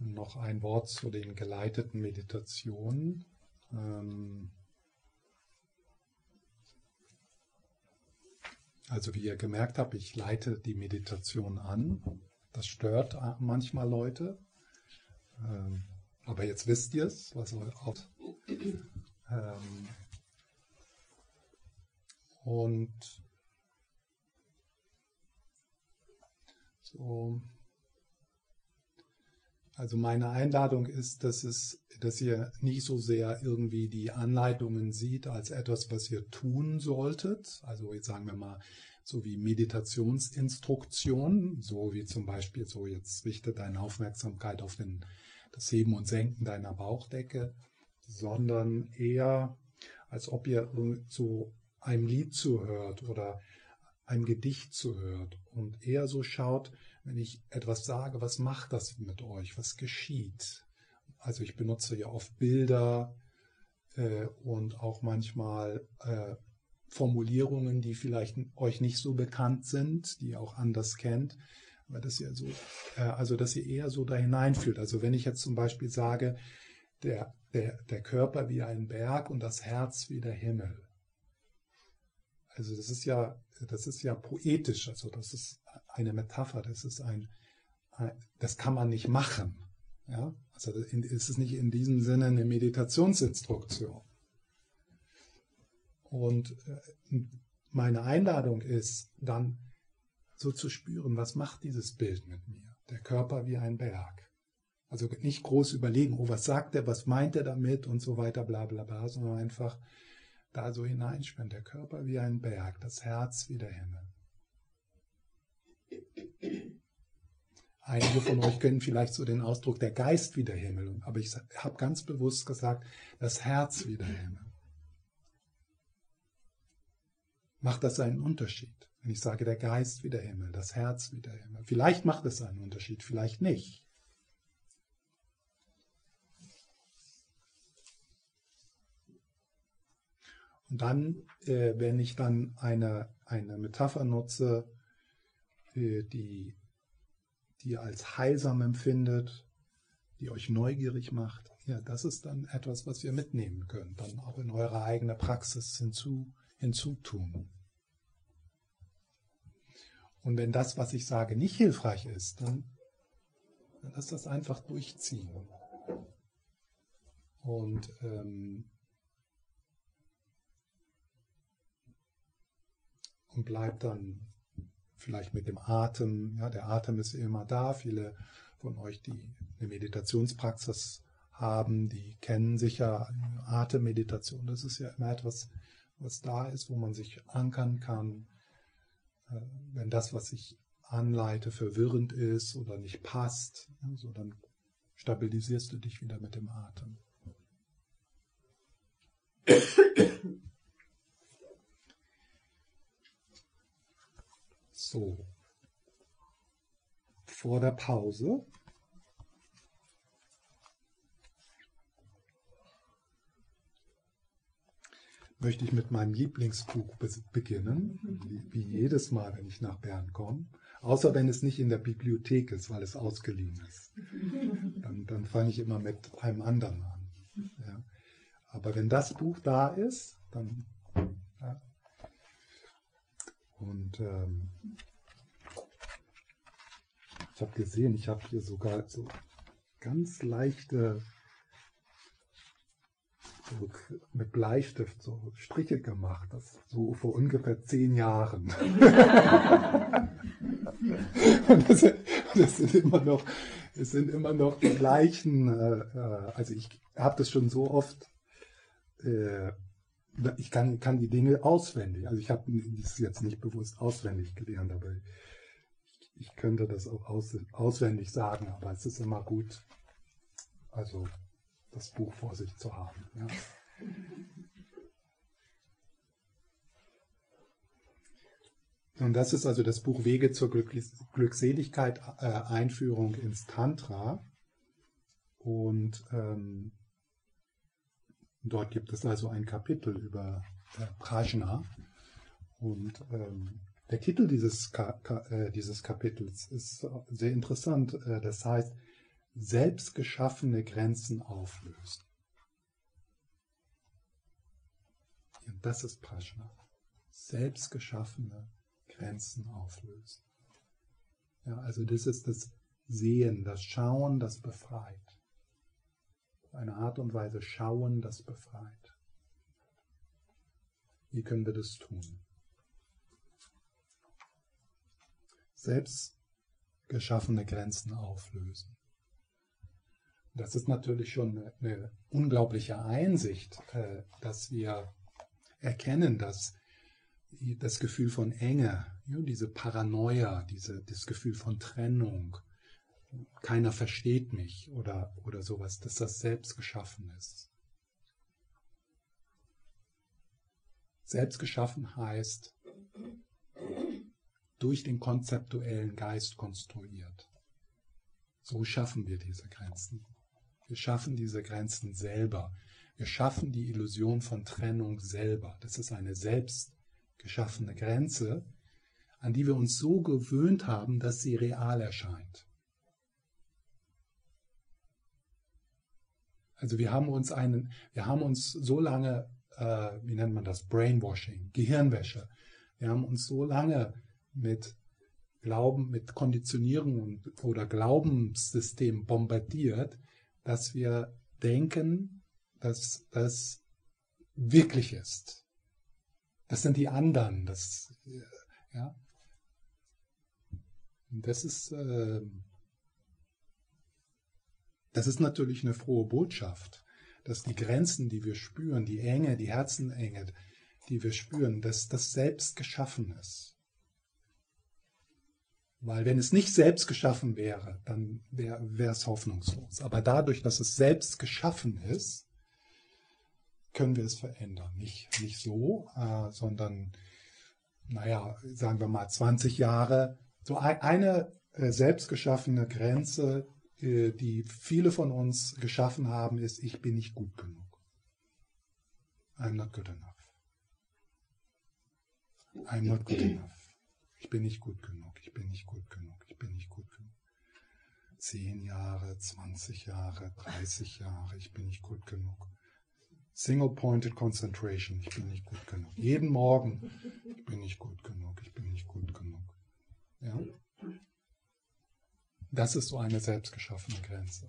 noch ein Wort zu den geleiteten Meditationen. Ähm, also wie ihr gemerkt habt, ich leite die Meditation an. Das stört manchmal Leute. Ähm, aber jetzt wisst ihr es, was auch. Ähm, und so. Also meine Einladung ist, dass es, dass ihr nicht so sehr irgendwie die Anleitungen sieht als etwas, was ihr tun solltet. Also jetzt sagen wir mal so wie Meditationsinstruktionen, so wie zum Beispiel so jetzt richte deine Aufmerksamkeit auf den, das Heben und Senken deiner Bauchdecke, sondern eher als ob ihr so einem Lied zuhört oder einem Gedicht zuhört und eher so schaut, wenn ich etwas sage, was macht das mit euch? Was geschieht? Also ich benutze ja oft Bilder äh, und auch manchmal äh, Formulierungen, die vielleicht euch nicht so bekannt sind, die ihr auch anders kennt, aber dass ihr so, äh, also dass ihr eher so da hineinfühlt. Also wenn ich jetzt zum Beispiel sage, der, der, der Körper wie ein Berg und das Herz wie der Himmel. Also das ist ja, das ist ja poetisch, also das ist eine Metapher, das ist ein, das kann man nicht machen. Ja? Also es ist nicht in diesem Sinne eine Meditationsinstruktion. Und äh, meine Einladung ist dann so zu spüren, was macht dieses Bild mit mir? Der Körper wie ein Berg. Also nicht groß überlegen, oh, was sagt er, was meint er damit und so weiter, bla bla bla, sondern einfach da so hineinspüren. Der Körper wie ein Berg, das Herz wie der Himmel. Einige von euch kennen vielleicht so den Ausdruck der Geist wie der Himmel, aber ich habe ganz bewusst gesagt, das Herz wie der Himmel. Macht das einen Unterschied? Wenn ich sage, der Geist wie der Himmel, das Herz wie der Himmel. Vielleicht macht es einen Unterschied, vielleicht nicht. Und dann, äh, wenn ich dann eine, eine Metapher nutze, äh, die, die ihr als heilsam empfindet, die euch neugierig macht, ja, das ist dann etwas, was ihr mitnehmen könnt, dann auch in eure eigene Praxis hinzu, hinzutun. Und wenn das, was ich sage, nicht hilfreich ist, dann, dann lasst das einfach durchziehen. Und ähm, und bleibt dann vielleicht mit dem Atem. Ja, der Atem ist immer da. Viele von euch, die eine Meditationspraxis haben, die kennen sicher Atemmeditation. Das ist ja immer etwas, was da ist, wo man sich ankern kann. Äh, wenn das, was ich anleite, verwirrend ist oder nicht passt, so dann stabilisierst du dich wieder mit dem Atem. So. Vor der Pause. möchte ich mit meinem Lieblingsbuch beginnen, wie jedes Mal, wenn ich nach Bern komme. Außer wenn es nicht in der Bibliothek ist, weil es ausgeliehen ist. Dann, dann fange ich immer mit einem anderen an. Ja. Aber wenn das Buch da ist, dann und ähm, ich habe gesehen, ich habe hier sogar so ganz leichte, so mit Bleistift so Striche gemacht, das so vor ungefähr zehn Jahren. und das, das, sind immer noch, es sind immer noch die gleichen, äh, äh also ich habe das schon so oft äh, ich kann, kann die Dinge auswendig. Also ich habe das jetzt nicht bewusst auswendig gelernt, aber ich, ich könnte das auch aus, auswendig sagen, aber es ist immer gut, also das Buch vor sich zu haben. Ja. Und das ist also das Buch Wege zur Glückseligkeit, äh, Einführung ins Tantra. Und ähm, Dort gibt es also ein Kapitel über äh, Prajna. Und ähm, der Titel dieses, Ka Ka äh, dieses Kapitels ist sehr interessant. Äh, das heißt selbstgeschaffene Grenzen auflösen. Ja, das ist Prajna. Selbstgeschaffene Grenzen auflösen. Ja, also das ist das Sehen, das Schauen, das befreit. Eine Art und Weise Schauen, das befreit. Wie können wir das tun? Selbst geschaffene Grenzen auflösen. Das ist natürlich schon eine, unglaubliche Einsicht, äh, dass wir erkennen, dass das Gefühl von Enge, diese Paranoia, diese, das Gefühl von Trennung, keiner versteht mich oder, oder sowas, dass das selbst geschaffen ist. Selbst geschaffen heißt, durch den konzeptuellen Geist konstruiert. So schaffen wir diese Grenzen. Wir schaffen diese Grenzen selber. Wir schaffen die Illusion von Trennung selber. Das ist eine selbst geschaffene Grenze, an die wir uns so gewöhnt haben, dass sie real erscheint. Also wir haben uns einen, wir haben uns so lange, äh, wie nennt man das, Brainwashing, Gehirnwäsche. Wir haben uns so lange mit Glauben, mit Konditionierung oder Glaubenssystem bombardiert, dass wir denken, dass das wirklich ist. Das sind die anderen. Das, ja. Das ist, äh, das ist natürlich eine frohe Botschaft, dass die Grenzen, die wir spüren, die Enge, die Herzenenge, die wir spüren, dass das selbst geschaffen ist. Weil wenn es nicht selbst geschaffen wäre, dann wäre es hoffnungslos. Aber dadurch, dass es selbst geschaffen ist, können wir es verändern. Nicht, nicht so, äh, sondern, naja, sagen wir mal 20 Jahre. So ein, eine äh, selbstgeschaffene Grenze, äh, die viele von uns geschaffen haben, ist, ich bin nicht gut genug. I'm not good enough. I'm not good enough. Ich bin nicht gut genug, ich bin nicht gut genug, ich bin nicht gut genug. Zehn Jahre, 20 Jahre, 30 Jahre, ich bin nicht gut genug. Single-Pointed Concentration, ich bin nicht gut genug. Jeden Morgen, ich bin nicht gut genug, ich bin nicht gut genug. Ja? Das ist so eine selbstgeschaffene Grenze.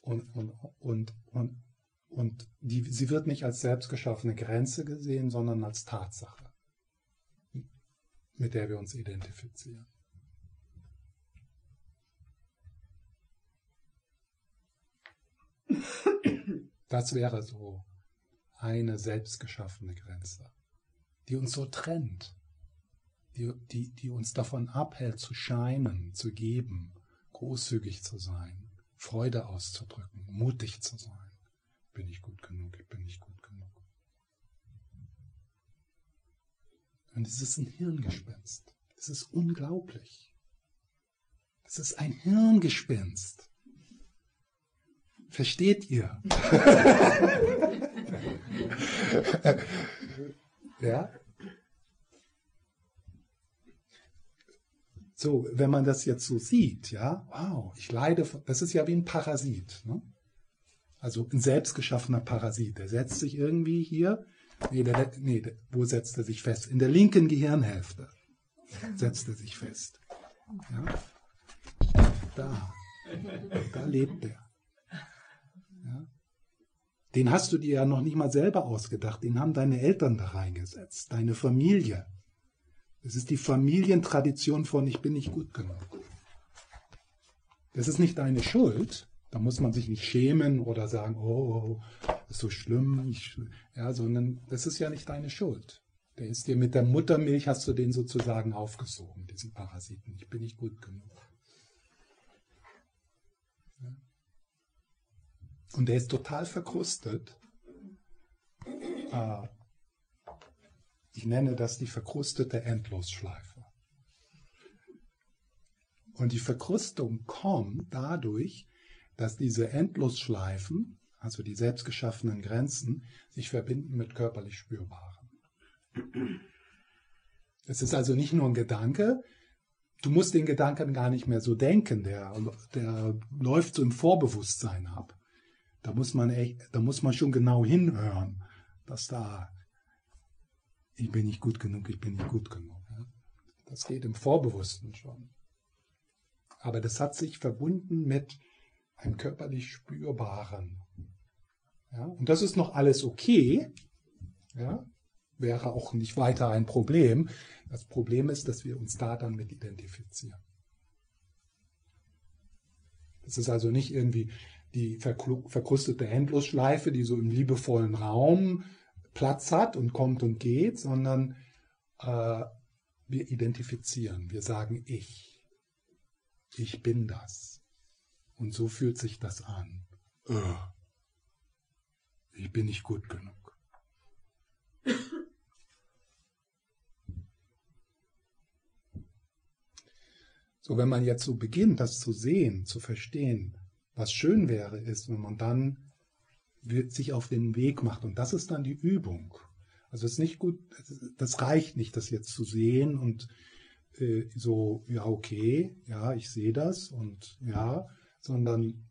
Und, und, und, und, und die, sie wird nicht als selbstgeschaffene Grenze gesehen, sondern als Tatsache mit der wir uns identifizieren. Das wäre so eine selbstgeschaffene Grenze, die uns so trennt, die, die, die uns davon abhält zu scheinen, zu geben, großzügig zu sein, Freude auszudrücken, mutig zu sein. Bin ich gut genug, ich bin nicht gut genug. Und es ist ein Hirngespinst. Es ist unglaublich. Es ist ein Hirngespinst. Versteht ihr? ja? So, wenn man das jetzt so sieht, ja, wow, ich leide, von, das ist ja wie ein Parasit. Ne? Also ein selbstgeschaffener Parasit. Der setzt sich irgendwie hier Nee, der, nee, wo setzt er sich fest? In der linken Gehirnhälfte setzt er sich fest. Ja? Da. Da lebt er. Ja? Den hast du dir ja noch nicht mal selber ausgedacht. Den haben deine Eltern da reingesetzt. Deine Familie. Es ist die Familientradition von ich bin nicht gut genug. Das ist nicht deine Schuld. Da muss man sich nicht schämen oder sagen, oh, ist so schlimm, ich, ja, sondern das ist ja nicht deine Schuld. Der ist dir mit der Muttermilch, hast du den sozusagen aufgesogen, diesen Parasiten. Ich bin nicht gut genug. Und der ist total verkrustet. Äh, ich nenne das die verkrustete Endlosschleife. Und die Verkrustung kommt dadurch, dass diese Endlosschleifen also die selbstgeschaffenen Grenzen, sich verbinden mit körperlich Spürbaren. Es ist also nicht nur ein Gedanke, du musst den Gedanken gar nicht mehr so denken, der, der läuft so im Vorbewusstsein ab. Da muss man echt, da muss man schon genau hinhören, dass da, ich bin nicht gut genug, ich bin nicht gut genug. Das geht im Vorbewussten schon. Aber das hat sich verbunden mit einem körperlich spürbaren. Ja, und das ist noch alles okay. Ja, wäre auch nicht weiter ein Problem. Das Problem ist, dass wir uns da dann mit identifizieren. Das ist also nicht irgendwie die verkrustete Endlosschleife, die so im liebevollen Raum Platz hat und kommt und geht, sondern äh, wir identifizieren, wir sagen ich. Ich bin das. Und so fühlt sich das an. Äh, ich bin nicht gut genug. So, wenn man jetzt so beginnt, das zu sehen, zu verstehen, was schön wäre, ist, wenn man dann sich auf den Weg macht. Und das ist dann die Übung. Also es ist nicht gut, das reicht nicht, das jetzt zu sehen und äh, so, ja, okay, ja, ich sehe das und ja, sondern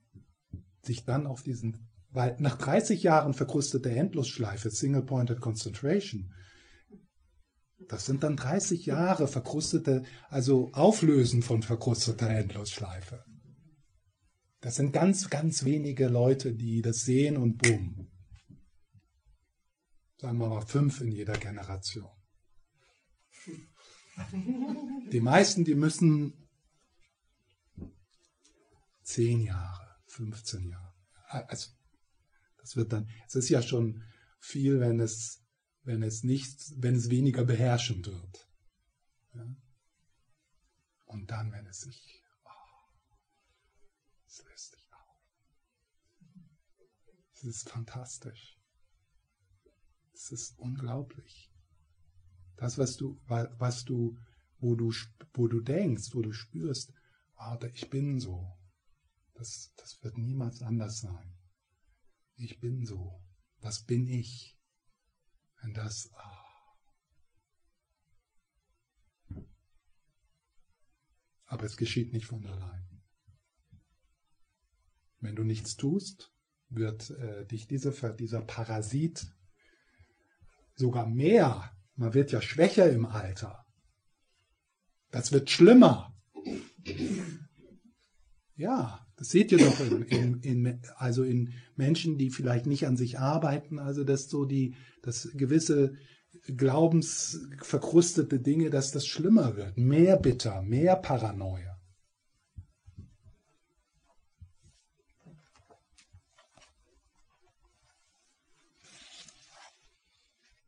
sich dann auf diesen, weil nach 30 Jahren verkrustete Endlosschleife, Single-Pointed Concentration, das sind dann 30 Jahre verkrustete, also Auflösen von verkrusteter Endlosschleife. Das sind ganz, ganz wenige Leute, die das sehen und bumm. Sagen wir mal fünf in jeder Generation. Die meisten, die müssen zehn Jahre, 15 Jahre. Also, das wird dann, es ist ja schon viel, wenn es wenn es nicht, wenn es weniger beherrschend wird. Ja? Und dann, wenn es sich, es löst sich auf. Es ist fantastisch. Es ist unglaublich. Das, was du, was du, wo du, wo du denkst, wo du spürst, oh, ich bin so. Das, das wird niemals anders sein. Ich bin so. Das bin ich. Wenn das. Oh. Aber es geschieht nicht von allein. Wenn du nichts tust, wird äh, dich diese, dieser Parasit sogar mehr, man wird ja schwächer im Alter. Das wird schlimmer. Ja, das seht ihr doch in, in, in, also in Menschen, die vielleicht nicht an sich arbeiten, also dass so die, dass gewisse glaubensverkrustete Dinge, dass das schlimmer wird. Mehr bitter, mehr Paranoia.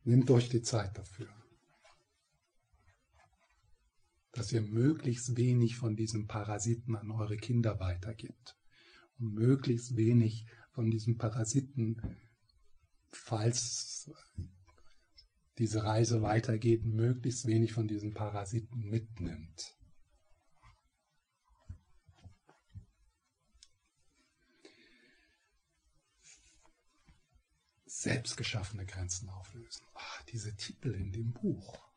Nehmt euch die Zeit dafür dass ihr möglichst wenig von diesem Parasiten an eure Kinder weitergibt. Und möglichst wenig von diesem Parasiten, falls diese Reise weitergeht, möglichst wenig von diesen Parasiten mitnimmt. Selbstgeschaffene Grenzen auflösen. Ach, diese Titel in dem Buch.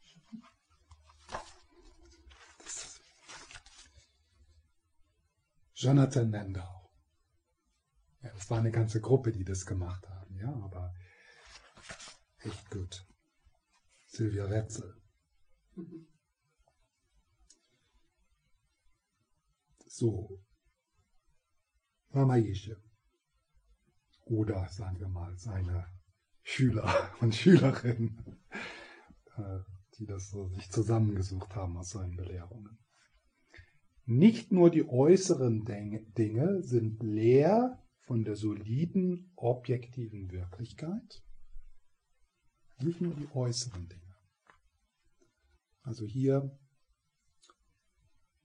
Jonathan Landau. Ja, das war eine ganze Gruppe, die das gemacht haben, ja, aber echt gut. Silvia Wetzel. So. Mama Jesche. Oder sagen wir mal seine Schüler und Schülerinnen, äh, die das so sich zusammengesucht haben aus seinen Belehrungen. Nicht nur die äußeren Dinge sind leer von der soliden, objektiven Wirklichkeit. Nicht nur die äußeren Dinge. Also hier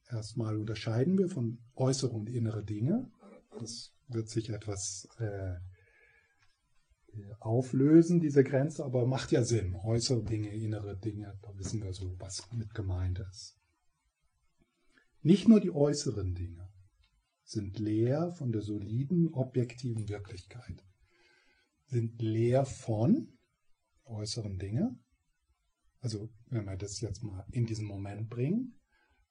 erstmal unterscheiden wir von äußere und innere Dinge. Das wird sich etwas äh, auflösen, diese Grenze, aber macht ja Sinn. Äußere Dinge, innere Dinge, da wissen wir so, was mit gemeint ist. Nicht nur die äußeren Dinge sind leer von der soliden, objektiven Wirklichkeit, sind leer von äußeren Dinge. Also wenn wir das jetzt mal in diesen Moment bringen,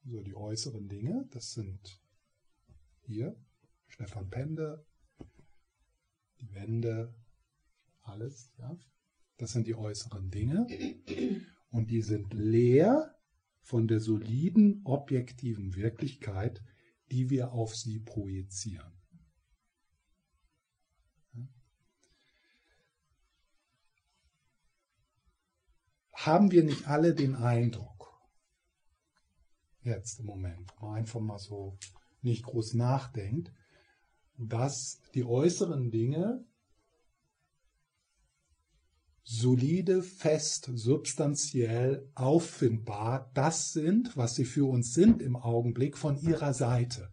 so die äußeren Dinge, das sind hier Stefan Pende, die Wände, alles, ja. Das sind die äußeren Dinge. Und die sind leer von der soliden, objektiven Wirklichkeit, die wir auf sie projizieren. Haben wir nicht alle den Eindruck, jetzt im Moment, wo man einfach mal so nicht groß nachdenkt, dass die äußeren Dinge solide, fest, substanziell, auffindbar das sind, was sie für uns sind im Augenblick von ihrer Seite.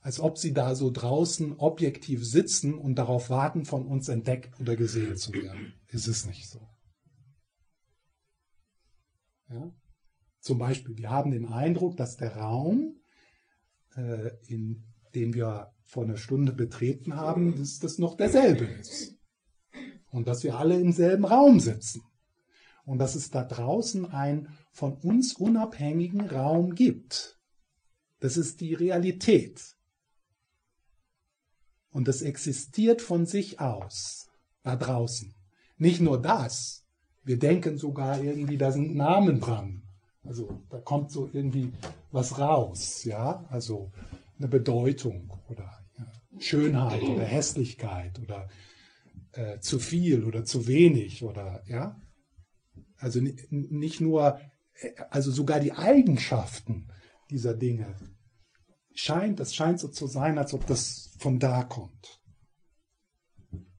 Als ob sie da so draußen objektiv sitzen und darauf warten, von uns entdeckt oder gesehen zu werden. Ist es nicht so. Ja? Zum Beispiel, wir haben den Eindruck, dass der Raum, äh, in den wir vor einer Stunde betreten haben, dass das noch derselbe ist und dass wir alle im selben Raum sitzen und dass es da draußen einen von uns unabhängigen Raum gibt. Das ist die Realität. Und das existiert von sich aus, da draußen. Nicht nur das, wir denken sogar irgendwie, da sind Namen dran. Also da kommt so irgendwie was raus, ja, also eine Bedeutung oder Schönheit oder Hässlichkeit oder äh, zu viel oder zu wenig oder ja. Also nicht nur, äh, also sogar die Eigenschaften dieser Dinge scheint, das scheint so zu sein, als ob das von da kommt.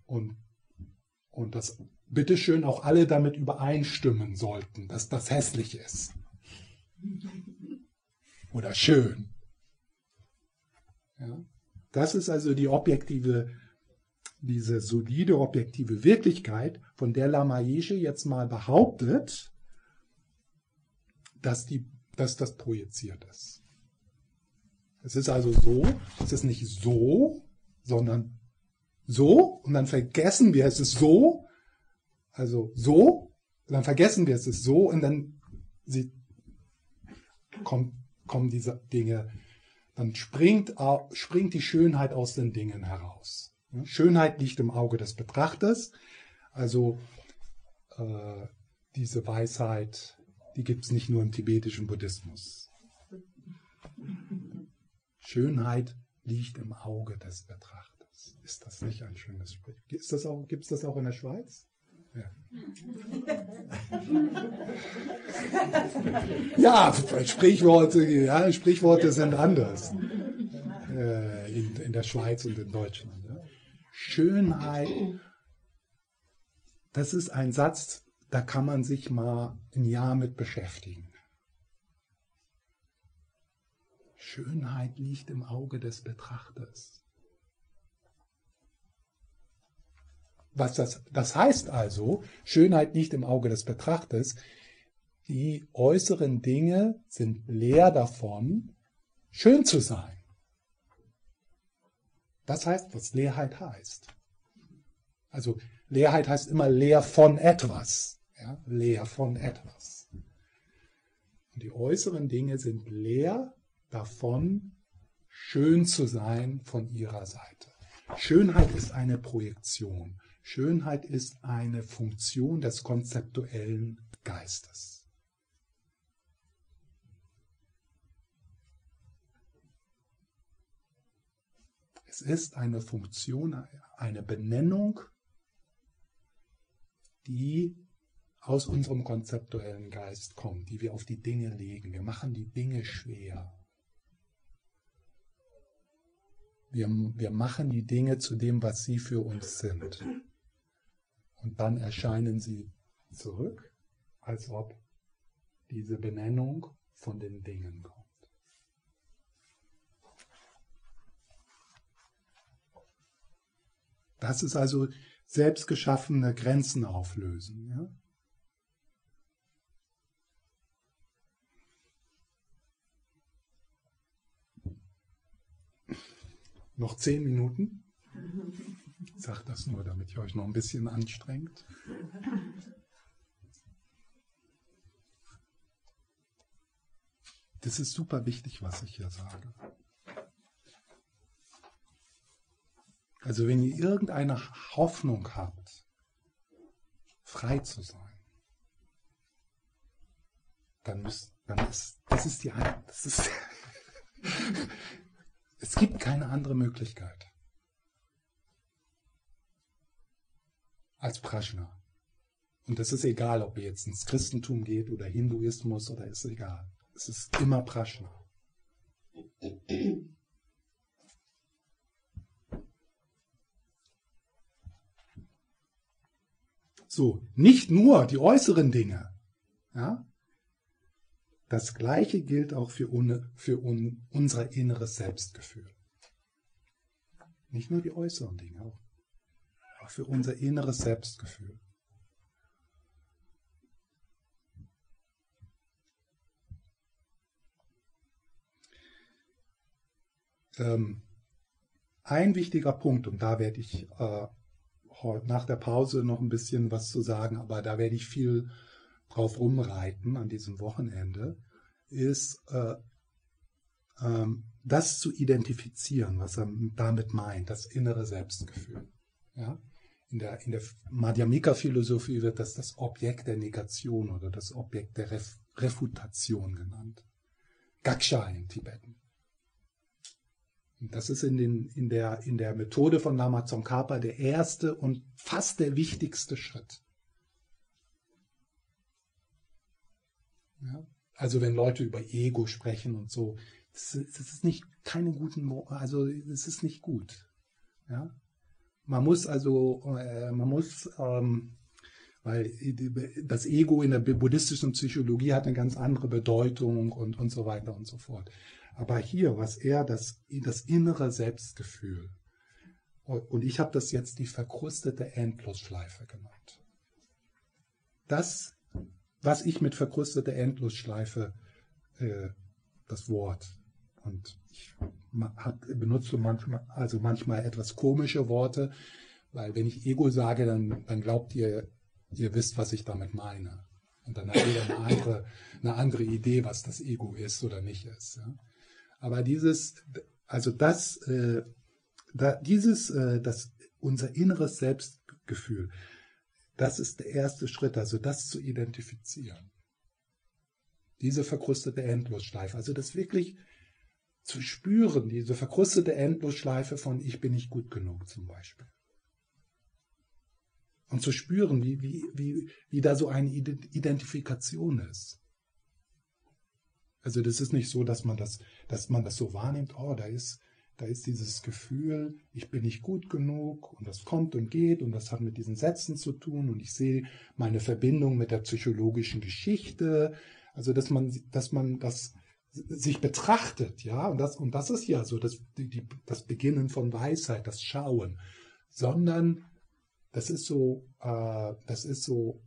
Und, und das bitteschön auch alle damit übereinstimmen sollten, dass das hässlich ist. Oder schön. Ja? Das ist also die objektive diese solide objektive Wirklichkeit, von der Lamaische jetzt mal behauptet, dass, die, dass das projiziert ist. Es ist also so, es ist nicht so, sondern so, und dann vergessen wir, es ist so, also so, dann vergessen wir, es ist so, und dann sie, kommt, kommen diese Dinge, dann springt, springt die Schönheit aus den Dingen heraus. Schönheit liegt im Auge des Betrachters. Also äh, diese Weisheit, die gibt es nicht nur im tibetischen Buddhismus. Schönheit liegt im Auge des Betrachters. Ist das nicht ein schönes Sprichwort? Gibt es das auch in der Schweiz? Ja. ja, Sprichworte, ja, Sprichworte sind anders äh, in, in der Schweiz und in Deutschland. Schönheit, das ist ein Satz, da kann man sich mal ein Jahr mit beschäftigen. Schönheit liegt im Auge des Betrachters. Was das, das heißt also, Schönheit liegt im Auge des Betrachters, die äußeren Dinge sind leer davon, schön zu sein. Das heißt, was Leerheit heißt. Also Leerheit heißt immer leer von etwas. Ja, leer von etwas. Und die äußeren Dinge sind leer davon, schön zu sein von ihrer Seite. Schönheit ist eine Projektion. Schönheit ist eine Funktion des konzeptuellen Geistes. Es ist eine Funktion, eine Benennung, die aus unserem konzeptuellen Geist kommt, die wir auf die Dinge legen. Wir machen die Dinge schwer. Wir, wir machen die Dinge zu dem, was sie für uns sind. Und dann erscheinen sie zurück, als ob diese Benennung von den Dingen kommt. Das ist also selbstgeschaffene Grenzen auflösen. Ja? Noch zehn Minuten? Ich sage das nur, damit ihr euch noch ein bisschen anstrengt. das ist super wichtig, was ich hier sage. Also wenn ihr irgendeine Hoffnung habt, frei zu sein, dann müsst, dann ist, das ist die, das ist, es gibt keine andere Möglichkeit als Prajna. Und es ist egal, ob ihr jetzt ins Christentum geht oder Hinduismus oder ist egal. Es ist immer Prajna. So, nicht nur die äußeren Dinge. Ja? Das Gleiche gilt auch für, un, für un, unser inneres Selbstgefühl. Nicht nur die äußeren Dinge, auch, auch für unser inneres Selbstgefühl. Ähm, ein wichtiger Punkt, und da werde ich äh, nach der Pause noch ein bisschen was zu sagen, aber da werde ich viel drauf rumreiten an diesem Wochenende, ist äh, ähm, das zu identifizieren, was er damit meint, das innere Selbstgefühl. Ja? In der, in der Madhyamika-Philosophie wird das das Objekt der Negation oder das Objekt der Ref Refutation genannt. Gaksha im Tibeten. Das ist in, den, in, der, in der Methode von Lama Tsongkhapa der erste und fast der wichtigste Schritt. Ja? Also wenn Leute über Ego sprechen und so, das, das ist nicht keine guten, also es ist nicht gut. Ja? Man muss also, äh, man muss, ähm, weil das Ego in der buddhistischen Psychologie hat eine ganz andere Bedeutung und, und so weiter und so fort. Aber hier, was er, das, das innere Selbstgefühl, und ich habe das jetzt die verkrustete Endlosschleife genannt. Das, was ich mit verkrustete Endlosschleife, äh, das Wort, und ich hab, benutze manchmal, also manchmal etwas komische Worte, weil wenn ich Ego sage, dann, dann glaubt ihr, ihr wisst, was ich damit meine. Und dann hat jeder eine andere, eine andere Idee, was das Ego ist oder nicht ist. Ja? Aber dieses, also das, äh, da, dieses, äh, das, unser inneres Selbstgefühl, das ist der erste Schritt, also das zu identifizieren. Diese verkrustete Endlosschleife, also das wirklich zu spüren, diese verkrustete Endlosschleife von ich bin nicht gut genug zum Beispiel. Und zu spüren, wie, wie, wie, wie da so eine Identifikation ist. Also das ist nicht so, dass man das, dass man das so wahrnimmt, oh, da ist, da ist dieses Gefühl, ich bin nicht gut genug und das kommt und geht und das hat mit diesen Sätzen zu tun und ich sehe meine Verbindung mit der psychologischen Geschichte. Also dass man, dass man das sich betrachtet, ja, und das, und das ist ja so das, die, das Beginnen von Weisheit, das Schauen, sondern das ist so, äh, das ist so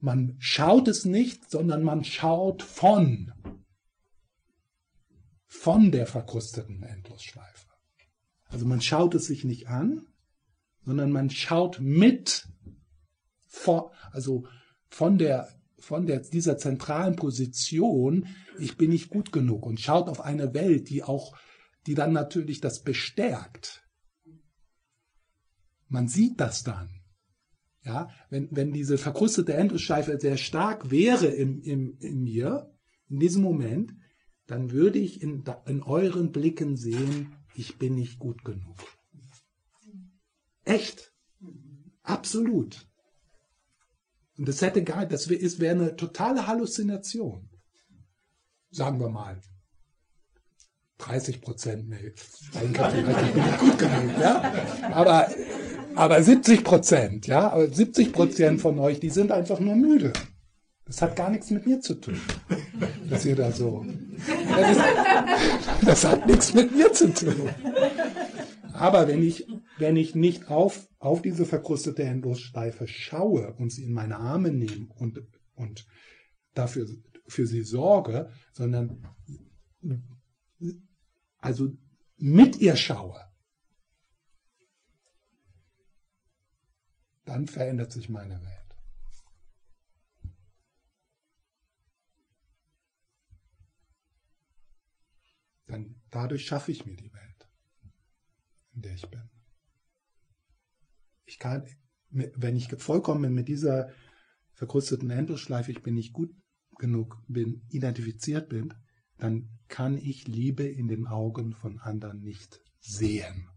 man schaut es nicht, sondern man schaut von. Von der verkrusteten Endlosschleife. Also man schaut es sich nicht an, sondern man schaut mit, vor, also von der, von der, dieser zentralen Position, ich bin nicht gut genug und schaut auf eine Welt, die auch, die dann natürlich das bestärkt. Man sieht das dann. Ja, wenn, wenn diese verkrustete Endlosschleife sehr stark wäre im, im, in mir, in diesem Moment, dann würde ich in, in euren Blicken sehen, ich bin nicht gut genug. Echt. Absolut. Und das hätte gar, das wäre eine totale Halluzination. Sagen wir mal. 30 Prozent, nee, ich bin nicht gut genug, ja. Aber aber 70 Prozent, ja, aber 70 Prozent von euch, die sind einfach nur müde. Das hat gar nichts mit mir zu tun, dass ihr da so. Das, das hat nichts mit mir zu tun. Aber wenn ich, wenn ich nicht auf, auf diese verkrustete Endlosschleife schaue und sie in meine Arme nehme und, und dafür für sie sorge, sondern also mit ihr schaue, dann verändert sich meine Welt. dadurch schaffe ich mir die Welt, in der ich bin. Ich kann, wenn ich vollkommen mit dieser verkrusteten Endlosschleife, ich bin nicht gut genug bin, identifiziert bin, dann kann ich Liebe in den Augen von anderen nicht sehen.